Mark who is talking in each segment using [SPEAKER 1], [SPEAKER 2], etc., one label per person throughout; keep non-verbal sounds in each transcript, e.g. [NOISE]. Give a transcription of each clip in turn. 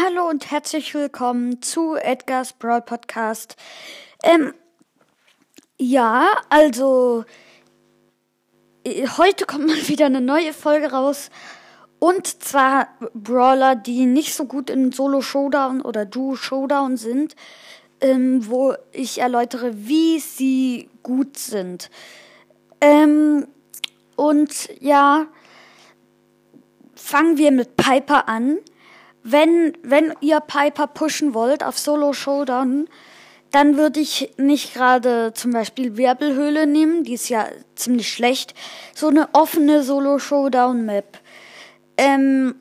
[SPEAKER 1] Hallo und herzlich willkommen zu Edgar's Brawl Podcast. Ähm, ja, also äh, heute kommt mal [LAUGHS] wieder eine neue Folge raus. Und zwar Brawler, die nicht so gut in Solo Showdown oder Duo Showdown sind, ähm, wo ich erläutere, wie sie gut sind. Ähm, und ja, fangen wir mit Piper an wenn, wenn ihr Piper pushen wollt auf Solo Showdown, dann würde ich nicht gerade zum Beispiel Wirbelhöhle nehmen, die ist ja ziemlich schlecht. So eine offene Solo Showdown Map. Ähm,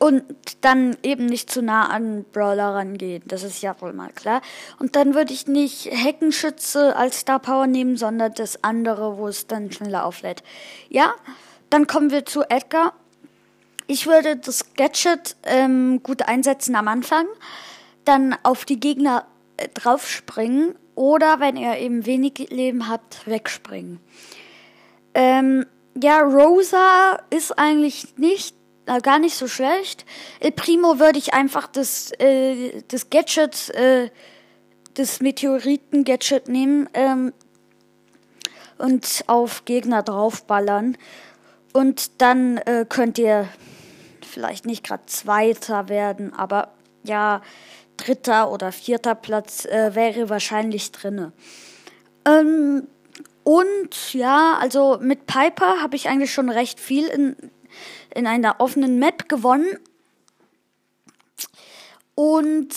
[SPEAKER 1] und dann eben nicht zu nah an Brawler rangehen. Das ist ja wohl mal klar. Und dann würde ich nicht Heckenschütze als Star Power nehmen, sondern das andere, wo es dann schneller auflädt. Ja, dann kommen wir zu Edgar. Ich würde das Gadget ähm, gut einsetzen am Anfang, dann auf die Gegner äh, draufspringen oder wenn ihr eben wenig Leben habt, wegspringen. Ähm, ja, Rosa ist eigentlich nicht äh, gar nicht so schlecht. El Primo würde ich einfach das äh, das Gadget äh, das Meteoriten-Gadget nehmen ähm, und auf Gegner draufballern. Und dann äh, könnt ihr vielleicht nicht gerade Zweiter werden, aber ja, dritter oder vierter Platz äh, wäre wahrscheinlich drinne. Ähm, und ja, also mit Piper habe ich eigentlich schon recht viel in, in einer offenen Map gewonnen. Und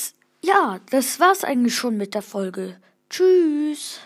[SPEAKER 1] ja, das war's eigentlich schon mit der Folge. Tschüss.